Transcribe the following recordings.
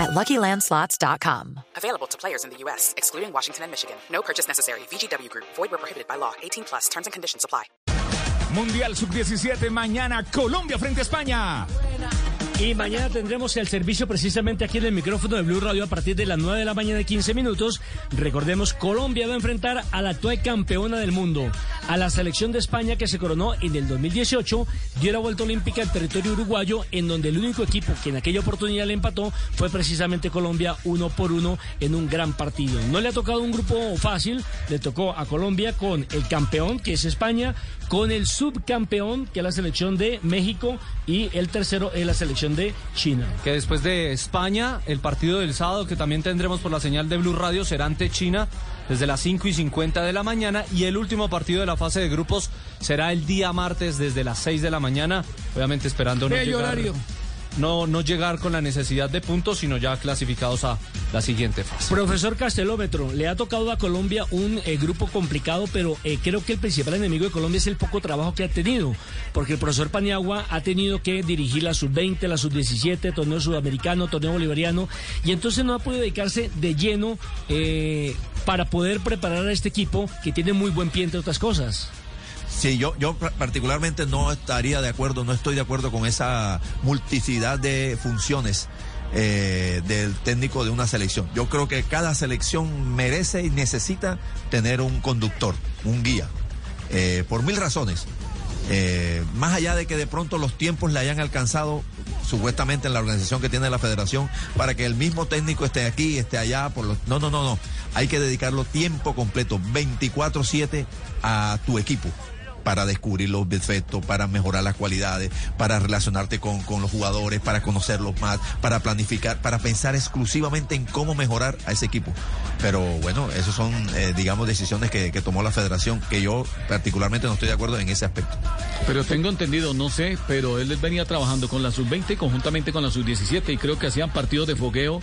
at LuckyLandSlots.com. Available to players in the U.S., excluding Washington and Michigan. No purchase necessary. VGW Group. Void where prohibited by law. 18 plus. Terms and conditions apply. Mundial Sub-17 mañana Colombia frente a España. Y mañana tendremos el servicio precisamente aquí en el micrófono de Blue Radio a partir de las 9 de la mañana y 15 minutos. Recordemos, Colombia va a enfrentar a la actual campeona del mundo, a la selección de España que se coronó en el 2018, dio la vuelta olímpica al territorio uruguayo, en donde el único equipo que en aquella oportunidad le empató fue precisamente Colombia uno por uno en un gran partido. No le ha tocado un grupo fácil, le tocó a Colombia con el campeón, que es España, con el subcampeón, que es la selección de México, y el tercero es la selección de China. Que después de España, el partido del sábado que también tendremos por la señal de Blue Radio será ante China desde las 5 y 50 de la mañana y el último partido de la fase de grupos será el día martes desde las 6 de la mañana, obviamente esperando no llegar, no llegar con la necesidad de puntos, sino ya clasificados a la siguiente fase. Profesor Castelómetro, le ha tocado a Colombia un eh, grupo complicado, pero eh, creo que el principal enemigo de Colombia es el poco trabajo que ha tenido, porque el profesor Paniagua ha tenido que dirigir la sub-20, la sub-17, torneo sudamericano, torneo bolivariano, y entonces no ha podido dedicarse de lleno eh, para poder preparar a este equipo que tiene muy buen pie, entre otras cosas. Sí, yo, yo particularmente no estaría de acuerdo, no estoy de acuerdo con esa multiplicidad de funciones eh, del técnico de una selección. Yo creo que cada selección merece y necesita tener un conductor, un guía, eh, por mil razones. Eh, más allá de que de pronto los tiempos le hayan alcanzado supuestamente en la organización que tiene la federación para que el mismo técnico esté aquí, esté allá, por los... No, no, no, no. Hay que dedicarlo tiempo completo, 24/7 a tu equipo para descubrir los defectos, para mejorar las cualidades, para relacionarte con, con, los jugadores, para conocerlos más, para planificar, para pensar exclusivamente en cómo mejorar a ese equipo. Pero bueno, esas son, eh, digamos, decisiones que, que, tomó la federación, que yo particularmente no estoy de acuerdo en ese aspecto. Pero tengo entendido, no sé, pero él venía trabajando con la sub-20 conjuntamente con la sub-17 y creo que hacían partidos de fogueo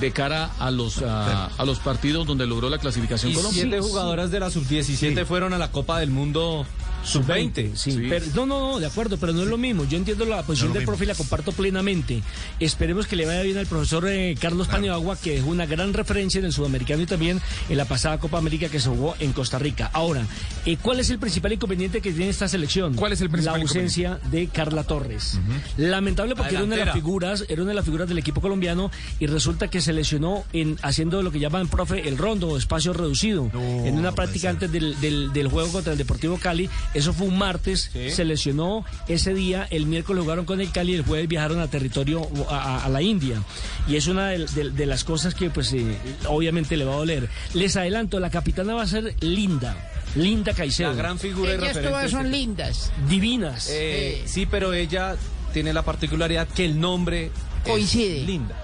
de cara a los, a, a los partidos donde logró la clasificación y Colombia. Siete jugadoras de la sub-17 sí. fueron a la Copa del Mundo Sub-20, sí. sí. Pero, no, no, no, de acuerdo, pero no es lo mismo. Yo entiendo la posición no del profe y la comparto plenamente. Esperemos que le vaya bien al profesor eh, Carlos claro. Paniagua, que dejó una gran referencia en el sudamericano y también en la pasada Copa América que se jugó en Costa Rica. Ahora, eh, ¿cuál es el principal inconveniente que tiene esta selección? ¿Cuál es el principal La ausencia de Carla Torres. Uh -huh. Lamentable porque era una de las figuras, era una de las figuras del equipo colombiano y resulta que se lesionó en haciendo lo que llaman, profe, el rondo, espacio reducido, no, en una práctica antes del, del, del juego contra el Deportivo Cali. Eso fue un martes Sí. se lesionó ese día, el miércoles jugaron con el Cali y el jueves viajaron a territorio a, a la India. Y es una de, de, de las cosas que pues eh, obviamente le va a doler. Les adelanto, la capitana va a ser Linda. Linda Caicedo. La gran figura Ellas todas son lindas. Divinas. Eh, sí, pero ella tiene la particularidad que el nombre coincide. Linda.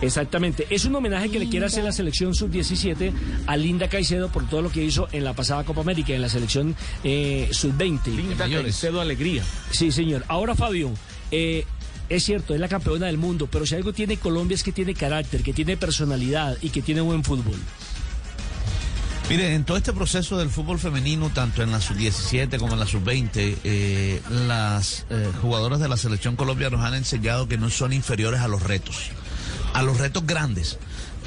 Exactamente. Es un homenaje que le quiere hacer la selección sub-17 a Linda Caicedo por todo lo que hizo en la pasada Copa América, en la selección eh, sub-20. Linda Caicedo Alegría. Sí, señor. Ahora, Fabio, eh, es cierto, es la campeona del mundo, pero si algo tiene Colombia es que tiene carácter, que tiene personalidad y que tiene buen fútbol. Mire, en todo este proceso del fútbol femenino, tanto en la sub-17 como en la sub-20, eh, las eh, jugadoras de la selección Colombia nos han enseñado que no son inferiores a los retos, a los retos grandes.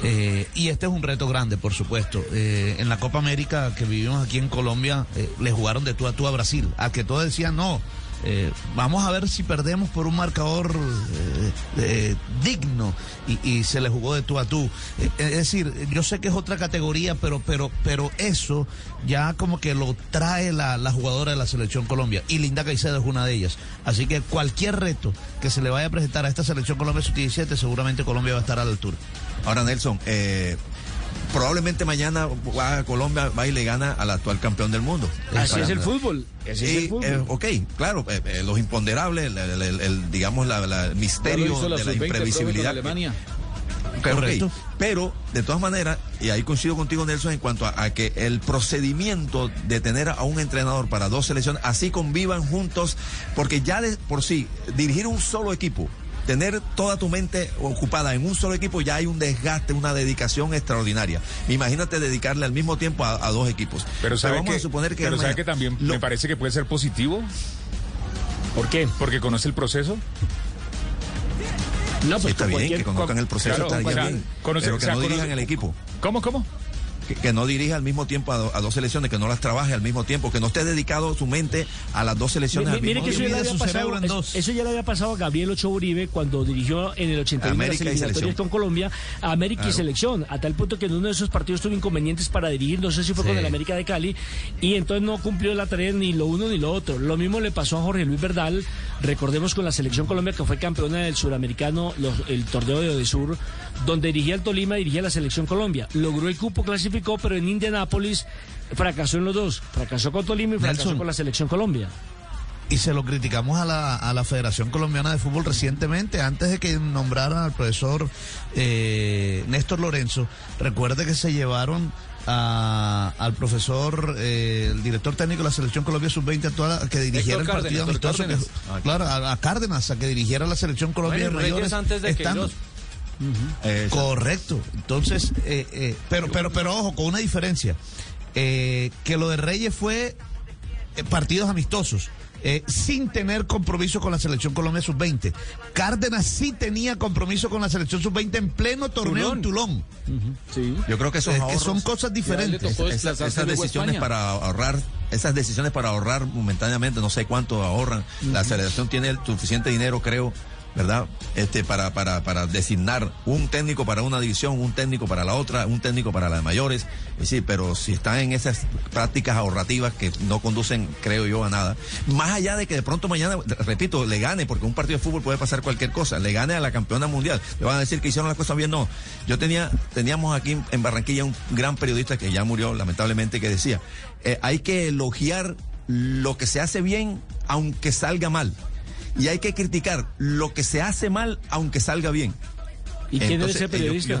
Eh, y este es un reto grande, por supuesto. Eh, en la Copa América que vivimos aquí en Colombia, eh, le jugaron de tú a tú a Brasil, a que todos decían no. Eh, vamos a ver si perdemos por un marcador eh, digno y, se le jugó de tú a tú. Eh, es decir, yo sé que es otra categoría, pero, pero, pero eso ya como que lo trae la, la, jugadora de la selección Colombia y Linda Caicedo es una de ellas. Así que cualquier reto que se le vaya a presentar a esta selección Colombia sub-17, seguramente Colombia va a estar a la altura. Ahora, Nelson, eh, probablemente mañana va a Colombia va y le gana al actual campeón del mundo. Así es el fútbol. Así y, es el fútbol. Eh, ok, claro, eh, eh, los imponderables, el, el, el digamos, la, la misterio la de la imprevisibilidad. Alemania. Correcto. pero, de todas maneras, y ahí coincido contigo, Nelson, en cuanto a, a que el procedimiento de tener a un entrenador para dos selecciones, así convivan juntos, porque ya de por sí, dirigir un solo equipo, tener toda tu mente ocupada en un solo equipo, ya hay un desgaste, una dedicación extraordinaria. Imagínate dedicarle al mismo tiempo a, a dos equipos. Pero sabe vamos que, a suponer que pero sabe que también lo- me parece que puede ser positivo. ¿Por qué? Porque conoce el proceso. No, Sí, está bien, cualquier- que conozcan el proceso, claro, está o bien. conoce- pero o que sea, no dirijan conoce- el equipo. ¿Cómo, cómo? Que, que no dirija al mismo tiempo a, do- a dos selecciones, que no las trabaje al mismo tiempo, que no esté dedicado su mente a las dos selecciones Mi- al Mire mismo que eso ya, le había su pasado, cerebro en eso- dos. eso ya le había pasado a Gabriel Ochoa Uribe cuando dirigió en el 81 las América y eliminatorias selección. con Colombia a América y Claro. selección, a tal punto que en uno de esos partidos tuvo inconvenientes para dirigir, no sé si fue con Sí. el América de Cali, y entonces no cumplió la tarea ni lo uno ni lo otro. Lo mismo le pasó a Jorge Luis Verdal, recordemos con la selección Colombia que fue campeona del suramericano, los- el torneo de Odesur, donde dirigía el Tolima, dirigía la selección Colombia. Logró el cupo, clasificó, pero en Indianápolis fracasó en los dos. Fracasó con Tolima y fracasó Nelson. con la selección Colombia. Y se lo criticamos a la, a la Federación Colombiana de Fútbol recientemente, antes de que nombraran al profesor eh, Néstor Lorenzo. Recuerde que se llevaron a- al profesor, eh, el director técnico de la Selección Colombia Sub-20 actual, a que dirigiera Héctor el partido Cárdenas, amistoso. que- claro, a, a Cárdenas, a que dirigiera la Selección Colombia Bueno, de Reyes mayores. antes de estando- Eh, Correcto. Entonces, eh, eh, pero, pero, pero ojo, con una diferencia. Eh, que lo de Reyes fue eh, partidos amistosos. eh, sin tener compromiso con la selección Colombia sub-20. Cárdenas sí tenía compromiso con la selección sub-20 en pleno torneo en Tulón. Sí. Yo creo que esos Es que ahorros- son cosas diferentes. esas, decisiones España. para ahorrar, esas decisiones para ahorrar momentáneamente, no sé cuánto ahorran. La federación tiene el suficiente dinero, creo, ¿verdad? Este, para, para, para designar un técnico para una división, un técnico para la otra, un técnico para la de mayores. Es decir, pero si están en esas prácticas ahorrativas que no conducen, creo yo, a nada. Más allá de que de pronto mañana, repito, le gane, porque un partido de fútbol puede pasar cualquier cosa, le gane a la campeona mundial. Le van a decir que hicieron las cosas bien, no. Yo tenía, teníamos aquí en Barranquilla un gran periodista que ya murió, lamentablemente, que decía, eh, hay que elogiar lo que se hace bien, aunque salga mal. Y hay que criticar lo que se hace mal, aunque salga bien. ¿Y quién es Entonces, ese periodista?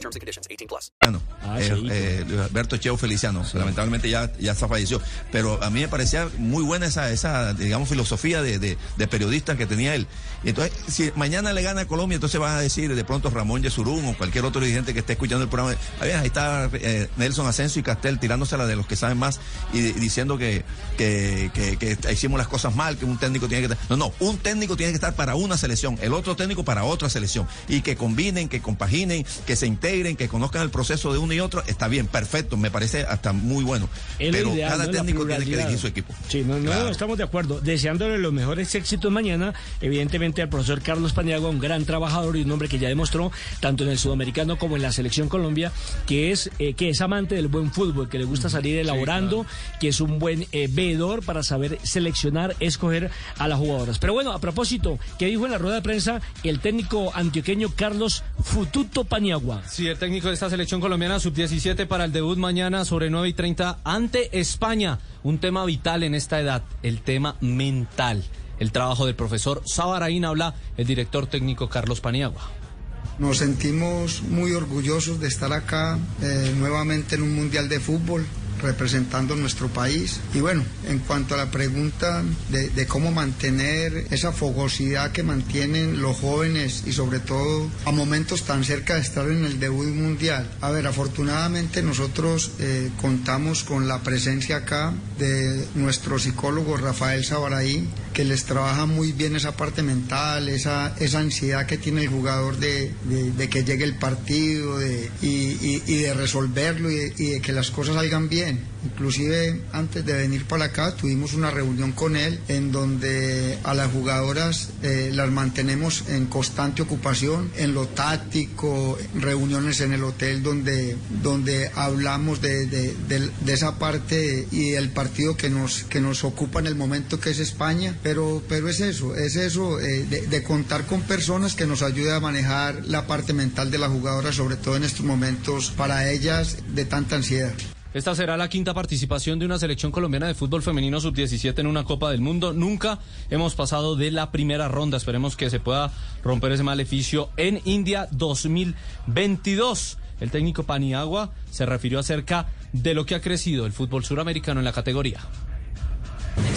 terms and conditions. 18 plus. Ah, eh, eh, Alberto Cheo Feliciano, lamentablemente ya, ya se falleció, pero a mí me parecía muy buena esa, esa digamos, filosofía de, de, de periodista que tenía él. Y entonces, si mañana le gana a Colombia, entonces van a decir de pronto Ramón Yesurún o cualquier otro dirigente que esté escuchando el programa, "Ah, ahí está eh, Nelson Asensio y Castel tirándosela de los que saben más y, y diciendo que, que, que, que hicimos las cosas mal, que un técnico tiene que estar... No, no, un técnico tiene que estar para una selección, el otro técnico para otra selección, y que combinen, que compaginen, que se integren, que conozcan el proceso de uno y otro, está bien, perfecto, me parece hasta muy bueno. Pero ideal, cada técnico tiene que dirigir su equipo. Sí, no, no, estamos de acuerdo. Deseándole los mejores éxitos mañana, evidentemente al profesor Carlos Paniagua, un gran trabajador y un hombre que ya demostró, tanto en el sudamericano como en la selección Colombia, que es, eh, que es amante del buen fútbol, que le gusta salir elaborando, que es un buen eh, veedor para saber seleccionar, escoger a las jugadoras. Pero bueno, a propósito, ¿qué dijo en la rueda de prensa el técnico antioqueño Carlos Fututo Paniagua? Sí, el técnico de esta selección colombiana sub-17 para el debut mañana sobre 9 y 30 ante España. Un tema vital en esta edad, el tema mental. El trabajo del profesor Sabaraín habla el director técnico Carlos Paniagua. Nos sentimos muy orgullosos de estar acá eh, nuevamente en un mundial de fútbol representando nuestro país. Y bueno, en cuanto a la pregunta de, cómo mantener esa fogosidad que mantienen los jóvenes y sobre todo a momentos tan cerca de estar en el debut mundial. A ver, afortunadamente nosotros eh, contamos con la presencia acá de nuestro psicólogo Rafael Sabaraí, que les trabaja muy bien esa parte mental, esa, esa ansiedad que tiene el jugador de, que llegue el partido de, y, de resolverlo y y de que las cosas salgan bien. Inclusive antes de venir para acá tuvimos una reunión con él en donde a las jugadoras eh, las mantenemos en constante ocupación, en lo táctico, reuniones en el hotel donde, donde hablamos de, de- esa parte y el partido que nos, que nos ocupa en el momento que es España, pero, pero es eso, es eso, eh, de, contar con personas que nos ayuden a manejar la parte mental de la jugadora, sobre todo en estos momentos para ellas de tanta ansiedad. Esta será la quinta participación de una selección colombiana de fútbol femenino sub-17 en una Copa del Mundo. Nunca hemos pasado de la primera ronda. Esperemos que se pueda romper ese maleficio en India 2022. El técnico Paniagua se refirió acerca de lo que ha crecido el fútbol suramericano en la categoría.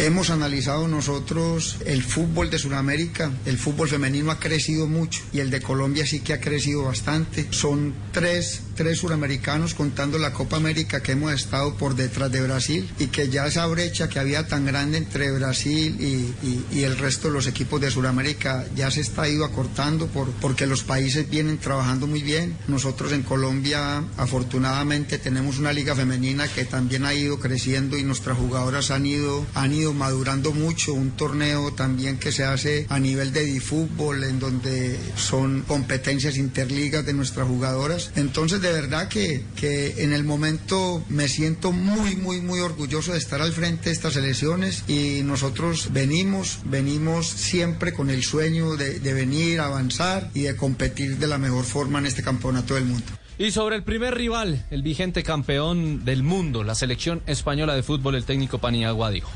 Hemos analizado nosotros el fútbol de Sudamérica, el fútbol femenino ha crecido mucho y el de Colombia sí que ha crecido bastante. Son tres, tres suramericanos contando la Copa América que hemos estado por detrás de Brasil y que ya esa brecha que había tan grande entre Brasil y, y- el resto de los equipos de Sudamérica ya se está ido acortando por, porque los países vienen trabajando muy bien. Nosotros en Colombia afortunadamente tenemos una liga femenina que también ha ido creciendo y nuestras jugadoras han ido, han ido madurando mucho. Un torneo también que se hace a nivel de fútbol en donde son competencias interligas de nuestras jugadoras. Entonces de verdad que, que en el momento me siento muy, muy, muy orgulloso de estar al frente de estas elecciones y nosotros venimos, venimos siempre con el sueño de, de venir, avanzar y de competir de la mejor forma en este campeonato del mundo. Y sobre el primer rival, el vigente campeón del mundo, la selección española de fútbol, el técnico Paniagua dijo.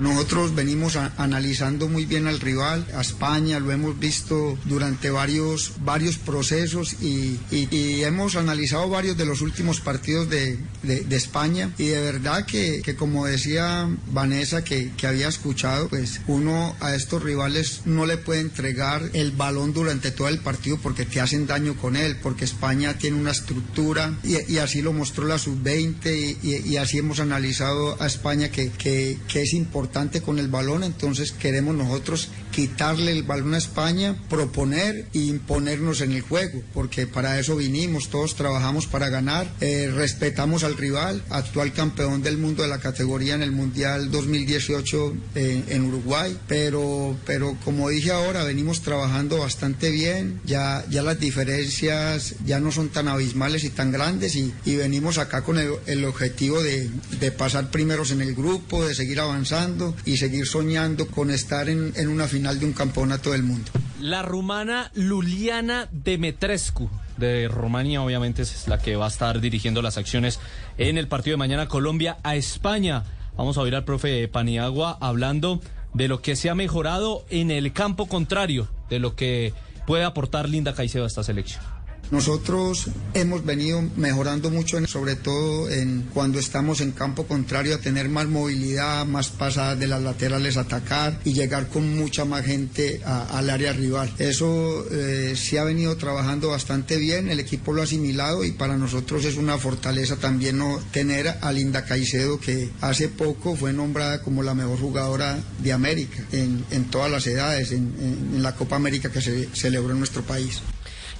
Nosotros venimos a- analizando muy bien al rival, a España, lo hemos visto durante varios, varios procesos y, y- y hemos analizado varios de los últimos partidos de, de- de España. Y de verdad que, que como decía Vanessa que, que había escuchado, pues uno a estos rivales no le puede entregar el balón durante todo el partido porque te hacen daño con él, porque España tiene una estructura y, y así lo mostró la sub-20 y, así hemos analizado a España que, que- que es importante con el balón, entonces queremos nosotros quitarle el balón a España, proponer e imponernos en el juego, porque para eso vinimos, todos trabajamos para ganar, eh, respetamos al rival, actual campeón del mundo de la categoría en el Mundial 2018 eh, en Uruguay, pero, pero como dije ahora, venimos trabajando bastante bien, ya, ya las diferencias ya no son tan abismales y tan grandes y, y venimos acá con el, el objetivo de, de pasar primeros en el grupo, de seguir avanzando y seguir soñando con estar en, en una final de un campeonato del mundo. La rumana Luliana Demetrescu de Rumanía, obviamente es la que va a estar dirigiendo las acciones en el partido de mañana Colombia a España. Vamos a oír al profe Paniagua hablando de lo que se ha mejorado en el campo contrario, de lo que puede aportar Linda Caicedo a esta selección. Nosotros hemos venido mejorando mucho, sobre todo en cuando estamos en campo contrario, a tener más movilidad, más pasadas de las laterales atacar y llegar con mucha más gente a- al área rival. Eso eh, se ha venido trabajando bastante bien, el equipo lo ha asimilado y para nosotros es una fortaleza también no tener a Linda Caicedo, que hace poco fue nombrada como la mejor jugadora de América en, todas las edades, en la Copa América que se celebró en nuestro país.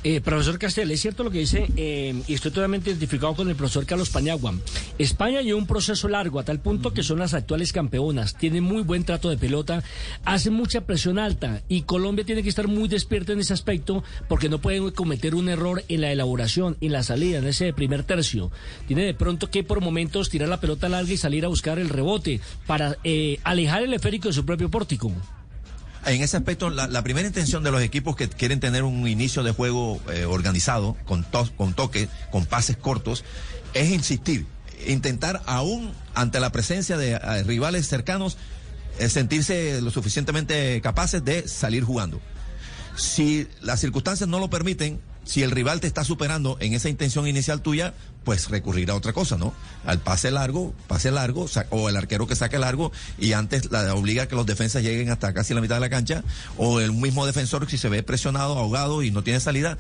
Eh, profesor Castel, es cierto lo que dice, eh, y estoy totalmente identificado con el profesor Carlos Paniagua. España lleva un proceso largo a tal punto que son las actuales campeonas, tienen muy buen trato de pelota, hacen mucha presión alta y Colombia tiene que estar muy despierta en ese aspecto porque no pueden cometer un error en la elaboración, en la salida, en ese primer tercio. Tiene de pronto que por momentos tirar la pelota larga y salir a buscar el rebote para eh, alejar el esférico de su propio pórtico. En ese aspecto, la, primera intención de los equipos que quieren tener un inicio de juego eh, organizado, con, to- con toques, con pases cortos, es insistir, intentar aún ante la presencia de eh, rivales cercanos, eh, sentirse lo suficientemente capaces de salir jugando. Si las circunstancias no lo permiten, si el rival te está superando en esa intención inicial tuya, pues recurrir a otra cosa, ¿no? Al pase largo, pase largo, o el arquero que saque largo y antes la obliga a que los defensas lleguen hasta casi la mitad de la cancha, o el mismo defensor si se ve presionado, ahogado y no tiene salida,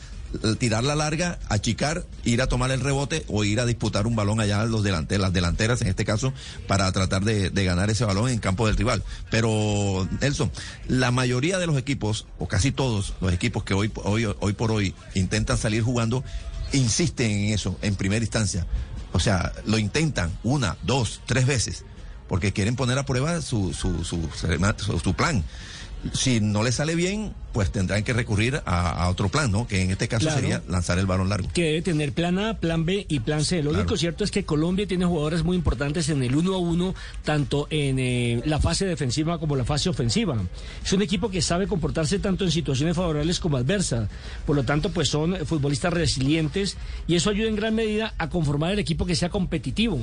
tirar la larga, achicar, ir a tomar el rebote o ir a disputar un balón allá a los delanteros, las delanteras en este caso, para tratar de, de ganar ese balón en campo del rival. Pero, Nelson, la mayoría de los equipos, o casi todos los equipos que hoy, hoy, hoy por hoy intentan salir jugando, insisten en eso en primera instancia. O sea, lo intentan una, dos, tres veces, porque quieren poner a prueba su, su, su, su- plan. Si no le sale bien, pues tendrán que recurrir a, a otro plan, ¿no? Que en este caso Claro. sería lanzar el balón largo. que debe tener plan A, plan B y plan C. Lo Claro. único cierto es que Colombia tiene jugadores muy importantes en el uno a uno, tanto en eh, la fase defensiva como la fase ofensiva. Es un equipo que sabe comportarse tanto en situaciones favorables como adversas. Por lo tanto, pues son futbolistas resilientes y eso ayuda en gran medida a conformar el equipo que sea competitivo,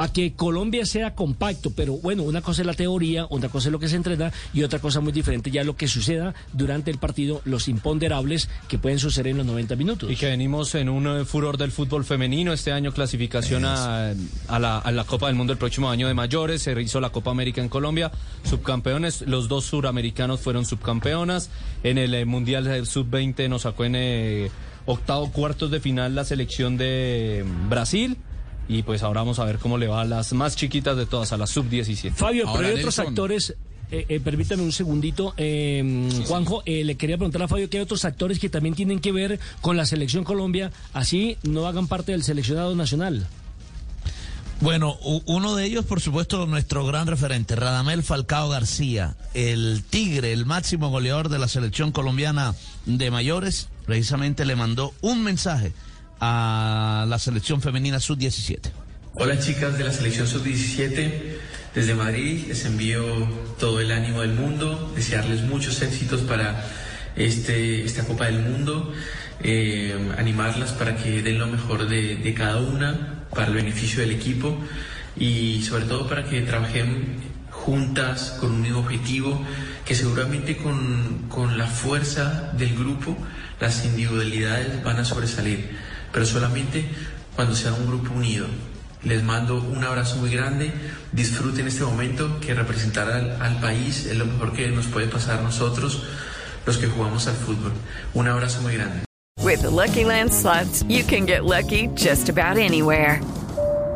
a que Colombia sea compacto. Pero bueno, una cosa es la teoría, otra cosa es lo que se entrena y otra cosa muy diferente ya lo que suceda durante el partido, los imponderables que pueden suceder en los 90 minutos. Y que venimos en un eh, furor del fútbol femenino. Este año clasificación a, la, a la Copa del Mundo el próximo año de mayores. Se hizo la Copa América en Colombia. Subcampeones, los dos suramericanos fueron subcampeonas. En el eh, Mundial eh, Sub-20 nos sacó en eh, octavo cuartos de final la selección de mm, Brasil. Y pues ahora vamos a ver cómo le va a las más chiquitas de todas, a las Sub-17. Fabio, pero hay otros actores. eh, eh, permítame un segundito, eh, Juanjo, eh, le quería preguntar a Fabio que hay otros actores que también tienen que ver con la selección Colombia, así no hagan parte del seleccionado nacional. Bueno, uno de ellos, por supuesto, nuestro gran referente, Radamel Falcao García, el tigre, el máximo goleador de la selección colombiana de mayores, precisamente le mandó un mensaje a la selección femenina sub-17. Hola chicas de la selección sub-17, desde Madrid les envío todo el ánimo del mundo, desearles muchos éxitos para este, esta Copa del Mundo, eh, animarlas para que den lo mejor de, de cada una, para el beneficio del equipo y sobre todo para que trabajen juntas con un mismo objetivo, que seguramente con, con la fuerza del grupo las individualidades van a sobresalir, pero solamente cuando sea un grupo unido. Les mando un abrazo muy grande, disfruten este momento que representar al, al país es lo mejor que nos puede pasar nosotros, los que jugamos al fútbol. Un abrazo muy grande. With the Lucky Land you can get lucky just about anywhere.